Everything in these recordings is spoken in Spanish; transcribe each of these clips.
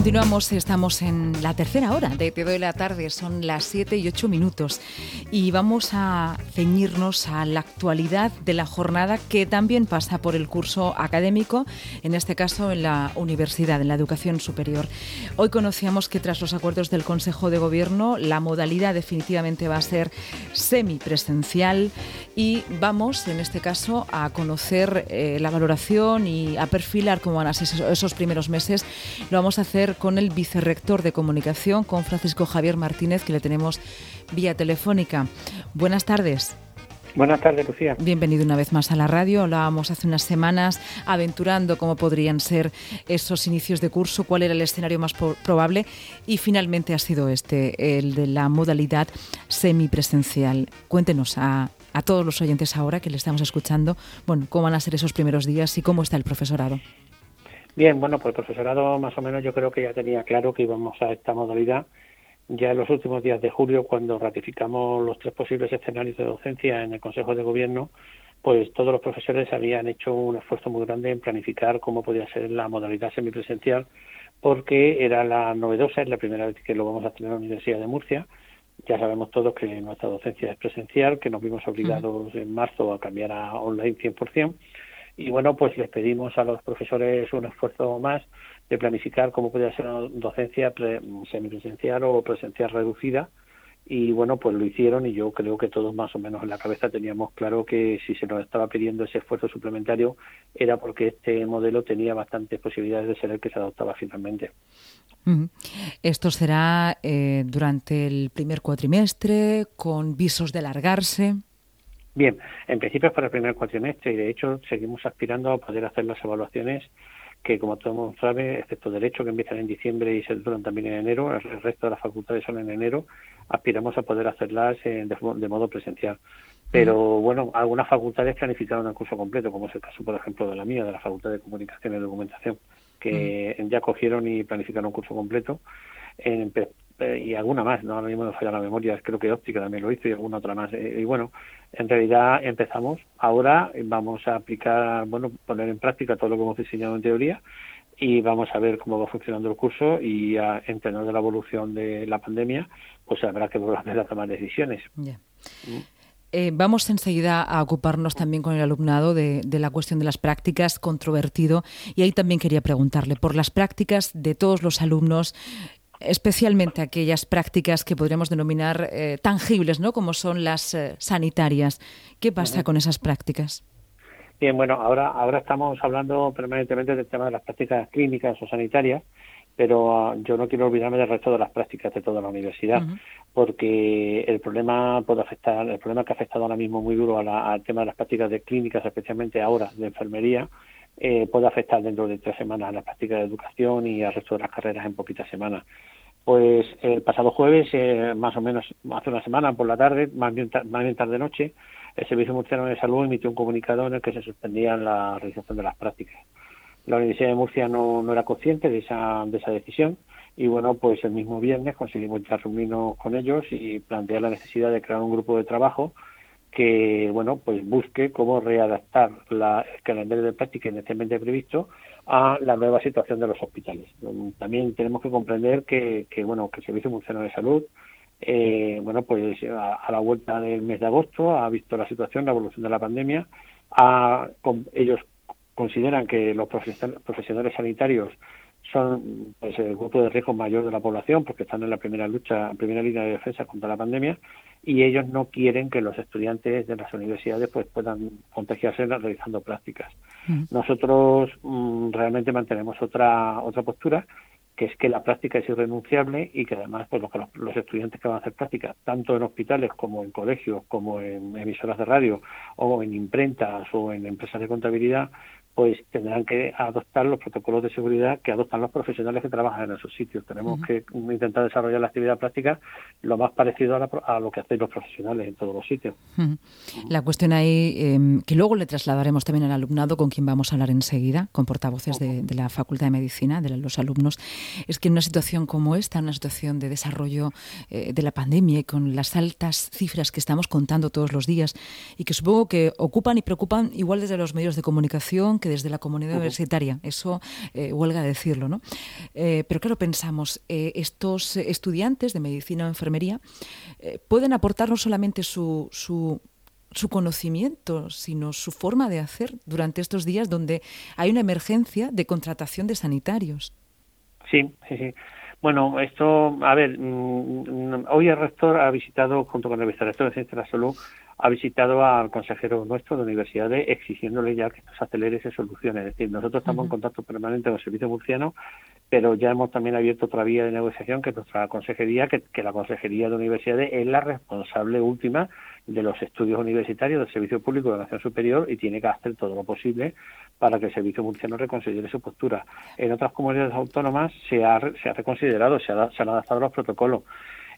Continuamos, estamos en la tercera hora de Te doy la tarde, son las 7 y 8 minutos y vamos a ceñirnos a la actualidad de la jornada que también pasa por el curso académico, en este caso en la universidad, en la educación superior. Hoy conocíamos que tras los acuerdos del Consejo de Gobierno la modalidad definitivamente va a ser semipresencial y vamos en este caso a conocer eh, la valoración y a perfilar cómo van a ser esos primeros meses. Lo vamos a hacer con el vicerrector de comunicación, con Francisco Javier Martínez, que le tenemos vía telefónica. Buenas tardes. Buenas tardes, Lucía. Bienvenido una vez más a la radio. Hablábamos hace unas semanas aventurando cómo podrían ser esos inicios de curso, cuál era el escenario más probable y finalmente ha sido este, el de la modalidad semipresencial. Cuéntenos a, a todos los oyentes ahora que le estamos escuchando, bueno, cómo van a ser esos primeros días y cómo está el profesorado. Bien, bueno, pues el profesorado más o menos yo creo que ya tenía claro que íbamos a esta modalidad. Ya en los últimos días de julio, cuando ratificamos los tres posibles escenarios de docencia en el Consejo de Gobierno, pues todos los profesores habían hecho un esfuerzo muy grande en planificar cómo podía ser la modalidad semipresencial, porque era la novedosa, es la primera vez que lo vamos a tener en la Universidad de Murcia. Ya sabemos todos que nuestra docencia es presencial, que nos vimos obligados en marzo a cambiar a online 100%, y bueno, pues les pedimos a los profesores un esfuerzo más de planificar cómo podía ser una docencia semipresencial o presencial reducida y bueno, pues lo hicieron y yo creo que todos más o menos en la cabeza teníamos claro que si se nos estaba pidiendo ese esfuerzo suplementario era porque este modelo tenía bastantes posibilidades de ser el que se adoptaba finalmente. Esto será eh, durante el primer cuatrimestre, con visos de alargarse. Bien, en principio es para el primer cuatrimestre y de hecho seguimos aspirando a poder hacer las evaluaciones que como todo el mundo sabe, excepto Derecho, que empiezan en diciembre y se duran también en enero, el resto de las facultades son en enero, aspiramos a poder hacerlas de, modo presencial. Pero bueno, algunas facultades planificaron el curso completo, como es el caso, por ejemplo, de la mía, de la Facultad de Comunicación y Documentación, que ya cogieron y planificaron un curso completo. En, eh, y alguna más, no ahora mismo no falla la memoria, creo que óptica también lo hizo y alguna otra más. Eh, y bueno, en realidad empezamos. Ahora vamos a aplicar, bueno, poner en práctica todo lo que hemos diseñado en teoría y vamos a ver cómo va funcionando el curso y a entender de la evolución de la pandemia, pues habrá que volver a tomar decisiones. Mm. Eh, vamos enseguida a ocuparnos también con el alumnado de, de, la cuestión de las prácticas, controvertido, y ahí también quería preguntarle por las prácticas de todos los alumnos, especialmente aquellas prácticas que podríamos denominar eh, tangibles, ¿no? como son las eh, sanitarias. ¿Qué pasa con esas prácticas? Bien, bueno, ahora, ahora estamos hablando permanentemente del tema de las prácticas clínicas o sanitarias, pero ah, yo no quiero olvidarme del resto de las prácticas de toda la universidad, porque el problema puede afectar, el problema que ha afectado ahora mismo muy duro al tema de las prácticas de clínicas, especialmente ahora de enfermería, eh, puede afectar dentro de tres semanas a la práctica de educación y al resto de las carreras en poquitas semanas. Pues el pasado jueves, eh, más o menos hace una semana por la tarde, más bien, más bien tarde noche, el Servicio Murciano de Salud emitió un comunicado en el que se suspendía la realización de las prácticas. La Universidad de Murcia no, no era consciente de esa, de esa decisión y bueno, pues el mismo viernes conseguimos ya reunirnos con ellos y plantear la necesidad de crear un grupo de trabajo que bueno pues busque cómo readaptar la, el calendario de práctica inicialmente previsto a la nueva situación de los hospitales. También tenemos que comprender que, que bueno que el Servicio Funcional de Salud eh, bueno pues a, la vuelta del mes de agosto ha visto la situación, la evolución de la pandemia, ellos consideran que los profesionales sanitarios son pues, el grupo de riesgo mayor de la población porque están en la primera lucha, en primera línea de defensa contra la pandemia y ellos no quieren que los estudiantes de las universidades pues puedan contagiarse realizando prácticas. Mm. Nosotros mm, realmente mantenemos otra otra postura que es que la práctica es irrenunciable y que además pues los, los estudiantes que van a hacer práctica tanto en hospitales como en colegios como en emisoras de radio o en imprentas o en empresas de contabilidad pues tendrán que adoptar los protocolos de seguridad que adoptan los profesionales que trabajan en esos sitios. Tenemos que intentar desarrollar la actividad práctica lo más parecido a, lo que hacen los profesionales en todos los sitios. La cuestión ahí, em, que luego le trasladaremos también al alumnado, con quien vamos a hablar enseguida, con portavoces de, la Facultad de Medicina, de los alumnos, es que en una situación como esta, en una situación de desarrollo eh, de la pandemia y con las altas cifras que estamos contando todos los días y que supongo que ocupan y preocupan igual desde los medios de comunicación que desde la comunidad universitaria, eso eh, huelga decirlo, ¿no? Eh, pero claro, pensamos, estos estudiantes de medicina o enfermería pueden aportar no solamente su, su su conocimiento, sino su forma de hacer durante estos días donde hay una emergencia de contratación de sanitarios. Sí, sí, sí. Bueno, esto, a ver, mm, hoy el rector ha visitado, junto con el vicerrector de Ciencia de la Salud, ha visitado al consejero nuestro de universidades exigiéndole ya que esto se acelere y se solucione. Es decir, nosotros estamos en contacto permanente con el Servicio Murciano, pero ya hemos también abierto otra vía de negociación que es nuestra consejería, que, que la consejería de universidades es la responsable última de los estudios universitarios del Servicio Público de Educación Superior y tiene que hacer todo lo posible para que el Servicio Murciano reconsidere su postura. En otras comunidades autónomas se ha, se ha reconsiderado, se, se han adaptado los protocolos.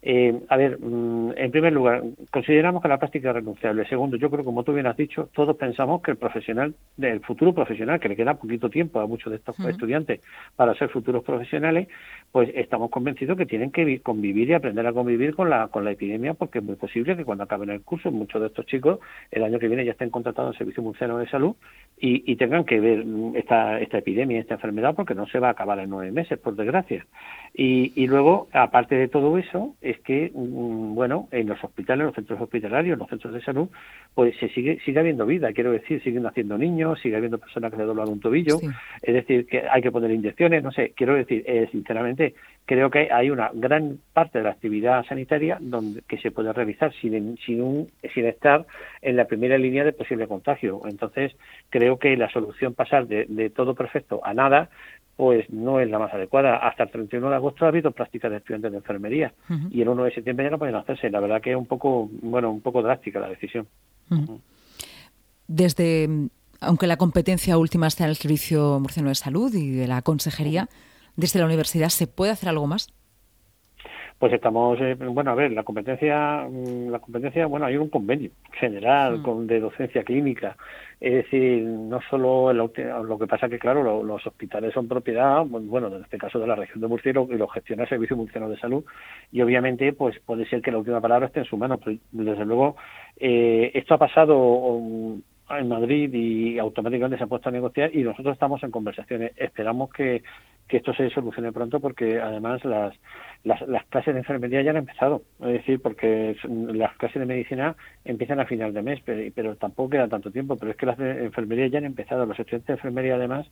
Eh, a ver, mm, en primer lugar, consideramos que la práctica es renunciable. Segundo, yo creo, como tú bien has dicho, todos pensamos que el profesional, del futuro profesional, que le queda poquito tiempo a muchos de estos estudiantes para ser futuros profesionales, pues estamos convencidos que tienen que convivir y aprender a convivir con la, con la epidemia, porque es muy posible que cuando acaben el curso, muchos de estos chicos el año que viene ya estén contratados en Servicio Murciano de Salud y, y tengan que ver mm, esta, esta epidemia, esta enfermedad, porque no se va a acabar en nueve meses, por desgracia. Y, y luego, aparte de todo eso, es que, mm, bueno, en los hospitales, en los centros hospitalarios, en los centros de salud, pues se sigue, sigue habiendo vida, quiero decir, siguen haciendo niños, sigue habiendo personas que se doblan un tobillo, es decir, que hay que poner inyecciones, no sé, quiero decir, eh, sinceramente, creo que hay una gran parte de la actividad sanitaria donde que se puede realizar sin, sin, sin estar en la primera línea de posible contagio. Entonces, creo que la solución pasar de, de todo perfecto a nada pues no es la más adecuada. Hasta el 31 de agosto ha habido prácticas de estudiantes de enfermería y el 1 de septiembre ya no pueden hacerse. La verdad que es un poco, bueno, un poco drástica la decisión. Desde, aunque la competencia última está en el Servicio Murciano de Salud y de la Consejería, desde la universidad, ¿se puede hacer algo más? Pues estamos, eh, bueno, a ver, la competencia, mm, la competencia, bueno, hay un convenio general mm. con, de docencia clínica. Es decir, no solo lo que pasa que, claro, los hospitales son propiedad, bueno, en este caso de la región de Murcia y lo, gestiona el Servicio Murciano de Salud y obviamente, pues puede ser que la última palabra esté en su mano, pero desde luego eh, esto ha pasado um, en Madrid y automáticamente se ha puesto a negociar y nosotros estamos en conversaciones. Esperamos que, que esto se solucione pronto porque además las, las, las, clases de enfermería ya han empezado, es decir, porque las clases de medicina empiezan a final de mes, pero, pero tampoco queda tanto tiempo, pero es que las de enfermería ya han empezado. Los estudiantes de enfermería además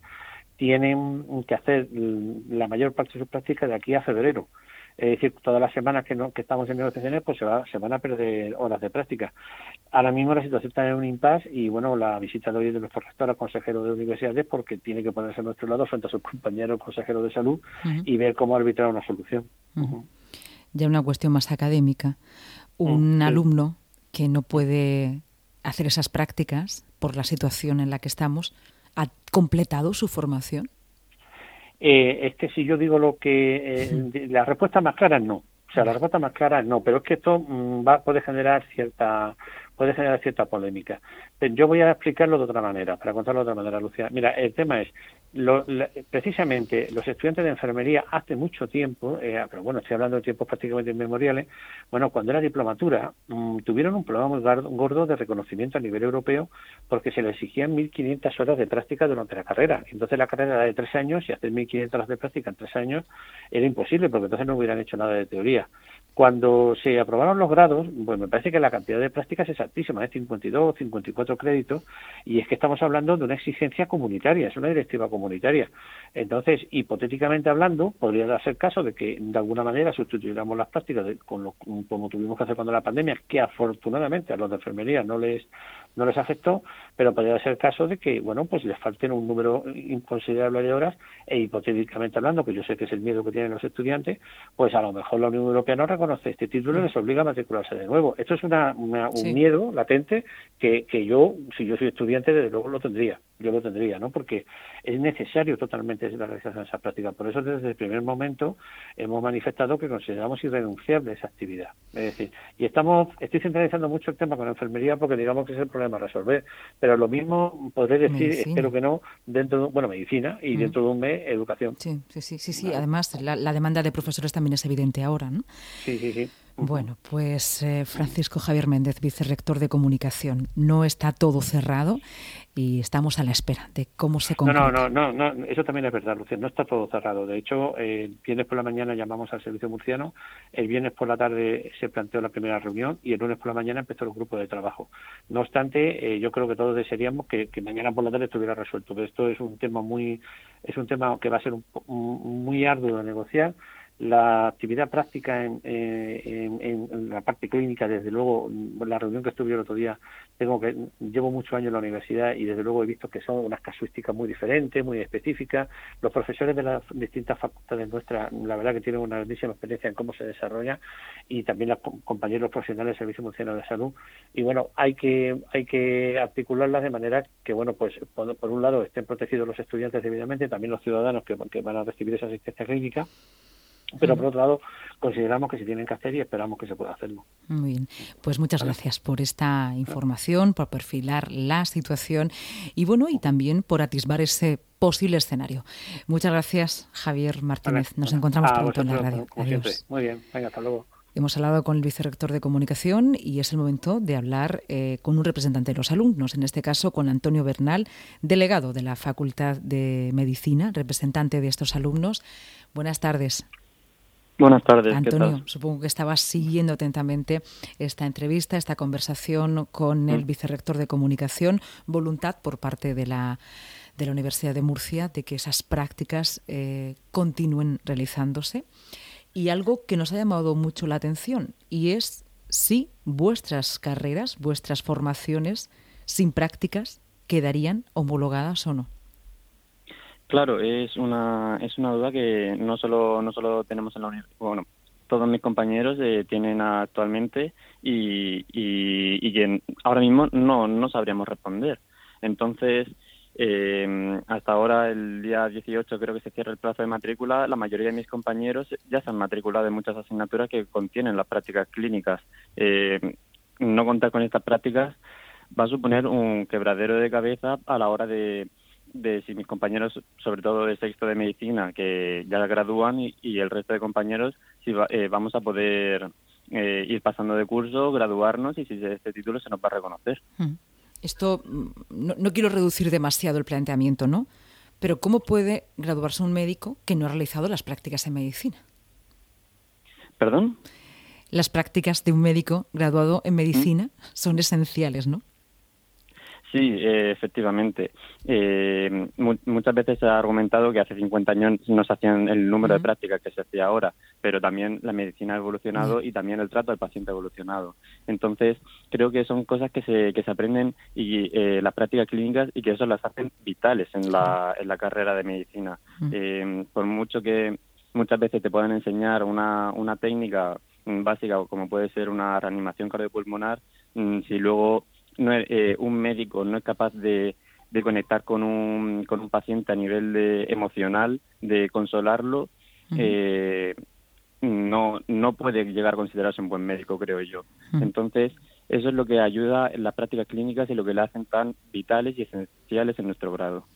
tienen que hacer la mayor parte de sus prácticas de aquí a febrero. Es decir, todas las semanas que, no, que estamos en negociaciones, pues se, va, se van a perder horas de práctica. Ahora mismo la situación está en un impasse y, bueno, la visita de hoy de nuestro rector al consejero de universidades porque tiene que ponerse a nuestro lado frente a sus compañeros consejeros de salud y ver cómo arbitrar una solución. Ya una cuestión más académica. Un mm, alumno que no puede hacer esas prácticas por la situación en la que estamos, ¿ha completado su formación? Eh, es que si yo digo lo que... Eh, la respuesta más clara es no. O sea, la respuesta más clara es no, pero es que esto mm, va, puede generar cierta puede generar cierta polémica. Yo voy a explicarlo de otra manera, para contarlo de otra manera, Lucía. Mira, el tema es, lo, precisamente los estudiantes de enfermería hace mucho tiempo, eh, pero bueno, estoy hablando de tiempos prácticamente inmemoriales, bueno, cuando era diplomatura, mm, tuvieron un problema muy gordo de reconocimiento a nivel europeo porque se les exigían 1.500 horas de práctica durante la carrera. Entonces la carrera era de tres años y hacer 1.500 horas de práctica en tres años era imposible porque entonces no hubieran hecho nada de teoría. Cuando se aprobaron los grados, pues me parece que la cantidad de prácticas es altísima, es 52 o 54 créditos, y es que estamos hablando de una exigencia comunitaria, es una directiva comunitaria. Entonces, hipotéticamente hablando, podría darse el caso de que de alguna manera sustituyéramos las prácticas con lo, como tuvimos que hacer cuando la pandemia, que afortunadamente a los de enfermería no les no les afectó, pero podría ser el caso de que, bueno, pues les falten un número inconsiderable de horas e hipotéticamente hablando, que yo sé que es el miedo que tienen los estudiantes, pues a lo mejor la Unión Europea no reconoce este título y les obliga a matricularse de nuevo. Esto es una, un miedo latente que, que yo, si yo soy estudiante, desde luego lo tendría yo lo tendría, ¿no? Porque es necesario totalmente la realización de esa práctica. Por eso desde el primer momento hemos manifestado que consideramos irrenunciable esa actividad. Es decir, y estamos, estoy centralizando mucho el tema con la enfermería porque digamos que es el problema a resolver, pero lo mismo podré decir, espero que no, dentro de, bueno, medicina y mm. dentro de un mes, educación. Sí, sí, sí, sí, sí. Además, la, demanda de profesores también es evidente ahora, ¿no? Sí, sí, sí. Bueno, pues eh, Francisco Javier Méndez, vicerrector de comunicación, no está todo cerrado y estamos a la espera de cómo se concreta. No, no, no, no, eso también es verdad, Lucía, no está todo cerrado. De hecho, el viernes por la mañana llamamos al servicio murciano, el viernes por la tarde se planteó la primera reunión y el lunes por la mañana empezó el grupo de trabajo. No obstante, eh, yo creo que todos desearíamos que, mañana por la tarde estuviera resuelto, pero esto es un tema muy, es un tema que va a ser muy arduo de negociar la actividad práctica en, en, la parte clínica, desde luego, la reunión que estuve el otro día, tengo que llevo muchos años en la universidad y desde luego he visto que son unas casuísticas muy diferentes, muy específicas. Los profesores de las distintas facultades nuestras, la verdad que tienen una grandísima experiencia en cómo se desarrolla y también los compañeros profesionales del Servicio Mundial de Salud. Y bueno, hay que hay que articularlas de manera que, bueno, pues por, por un lado estén protegidos los estudiantes debidamente, también los ciudadanos que, que van a recibir esa asistencia clínica pero por otro lado consideramos que se tienen que hacer y esperamos que se pueda hacerlo. Muy bien, pues muchas gracias por esta información, por perfilar la situación y bueno, y también por atisbar ese posible escenario. Muchas gracias, Javier Martínez. Nos encontramos pronto en la radio. Adiós. Muy bien, venga, hasta luego. Hemos hablado con el vicerrector de comunicación y es el momento de hablar eh, con un representante de los alumnos, en este caso con Antonio Bernal, delegado de la Facultad de Medicina, representante de estos alumnos. Buenas tardes. Buenas tardes. Antonio, supongo que estabas siguiendo atentamente esta entrevista, esta conversación con el mm. vicerrector de comunicación. Voluntad por parte de la, de la Universidad de Murcia de que esas prácticas eh, continúen realizándose. Y algo que nos ha llamado mucho la atención y es si vuestras carreras, vuestras formaciones sin prácticas quedarían homologadas o no. Claro, es una, es una duda que no solo, no solo tenemos en la universidad, bueno, todos mis compañeros eh, tienen actualmente y, y, que ahora mismo no, no sabríamos responder. Entonces, eh, hasta ahora, el día 18 creo que se cierra el plazo de matrícula, la mayoría de mis compañeros ya se han matriculado en muchas asignaturas que contienen las prácticas clínicas. Eh, no contar con estas prácticas va a suponer un quebradero de cabeza a la hora de de si mis compañeros, sobre todo de sexto de medicina, que ya gradúan y, el resto de compañeros, si eh, vamos a poder eh, ir pasando de curso, graduarnos y si este título se nos va a reconocer. Hmm. Esto mm, no, no, quiero reducir demasiado el planteamiento, ¿no? Pero ¿cómo puede graduarse un médico que no ha realizado las prácticas en medicina? ¿Perdón? Las prácticas de un médico graduado en medicina ¿Mm? son esenciales, ¿no? Sí, eh, efectivamente. Eh, muchas veces se ha argumentado que hace 50 años no se hacían el número de prácticas que se hacía ahora, pero también la medicina ha evolucionado y también el trato del paciente ha evolucionado. Entonces, creo que son cosas que se, que se aprenden y eh, las prácticas clínicas y que eso las hacen vitales en la, en la carrera de medicina. por mucho que muchas veces te puedan enseñar una, una técnica básica como puede ser una reanimación cardiopulmonar, mm, si luego no eh, un médico no es capaz de, de conectar con un, con un paciente a nivel de emocional, de consolarlo, eh, no, no puede llegar a considerarse un buen médico, creo yo. Entonces, eso es lo que ayuda en las prácticas clínicas y lo que le hacen tan vitales y esenciales en nuestro grado.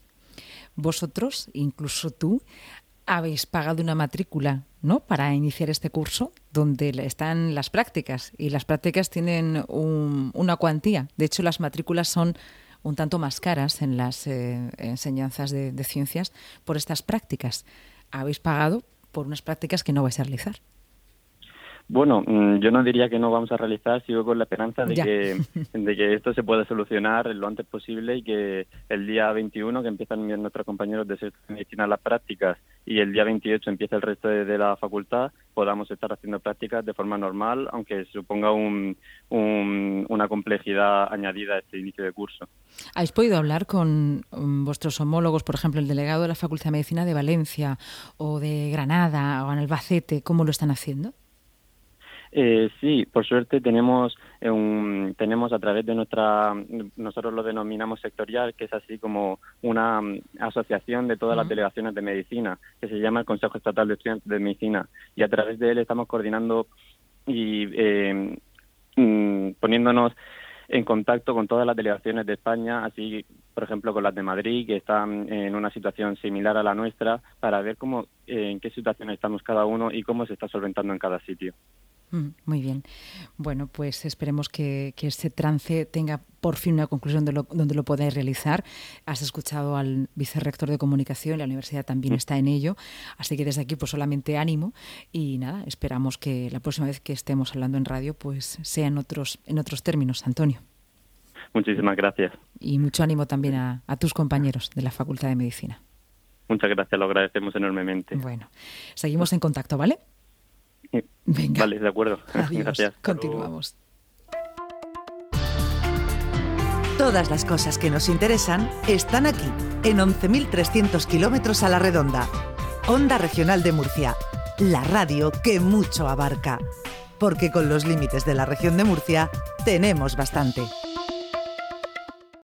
Vosotros, incluso tú, habéis pagado una matrícula, ¿no? Para iniciar este curso donde están las prácticas y las prácticas tienen una cuantía. De hecho, las matrículas son un tanto más caras en las eh, enseñanzas de, ciencias por estas prácticas. Habéis pagado por unas prácticas que no vais a realizar. Bueno, mm, yo no diría que no vamos a realizar, sigo con la esperanza de que, de que esto se pueda solucionar lo antes posible y que el día 21, que empiezan nuestros compañeros de medicina las prácticas, y el día 28 empieza el resto de, la facultad, podamos estar haciendo prácticas de forma normal, aunque suponga un, una complejidad añadida a este inicio de curso. ¿Habéis podido hablar con mm, vuestros homólogos, por ejemplo, el delegado de la Facultad de Medicina de Valencia o de Granada o en Albacete, cómo lo están haciendo? Eh, sí, por suerte tenemos eh, un, tenemos a través de nuestra nosotros lo denominamos sectorial, que es así como una mm, asociación de todas las delegaciones de medicina, que se llama el Consejo Estatal de Estudiantes de Medicina, y a través de él estamos coordinando y eh, mm, poniéndonos en contacto con todas las delegaciones de España, así por ejemplo con las de Madrid, que están en una situación similar a la nuestra, para ver cómo, en qué situación estamos cada uno y cómo se está solventando en cada sitio. Mm, muy bien. Bueno, pues esperemos que, que ese trance tenga por fin una conclusión de lo, donde lo podáis realizar. Has escuchado al vicerrector de comunicación, la universidad también está en ello, así que desde aquí pues solamente ánimo y nada, esperamos que la próxima vez que estemos hablando en radio pues sea en otros, en otros términos, Antonio. Muchísimas gracias. Y mucho ánimo también a, a tus compañeros de la Facultad de Medicina. Muchas gracias, lo agradecemos enormemente. Bueno, seguimos en contacto, ¿vale? Venga. Vale, de acuerdo. Adiós. Gracias. Continuamos. Todas las cosas que nos interesan están aquí, en 11.300 kilómetros a la redonda. Onda Regional de Murcia, la radio que mucho abarca. Porque con los límites de la región de Murcia tenemos bastante.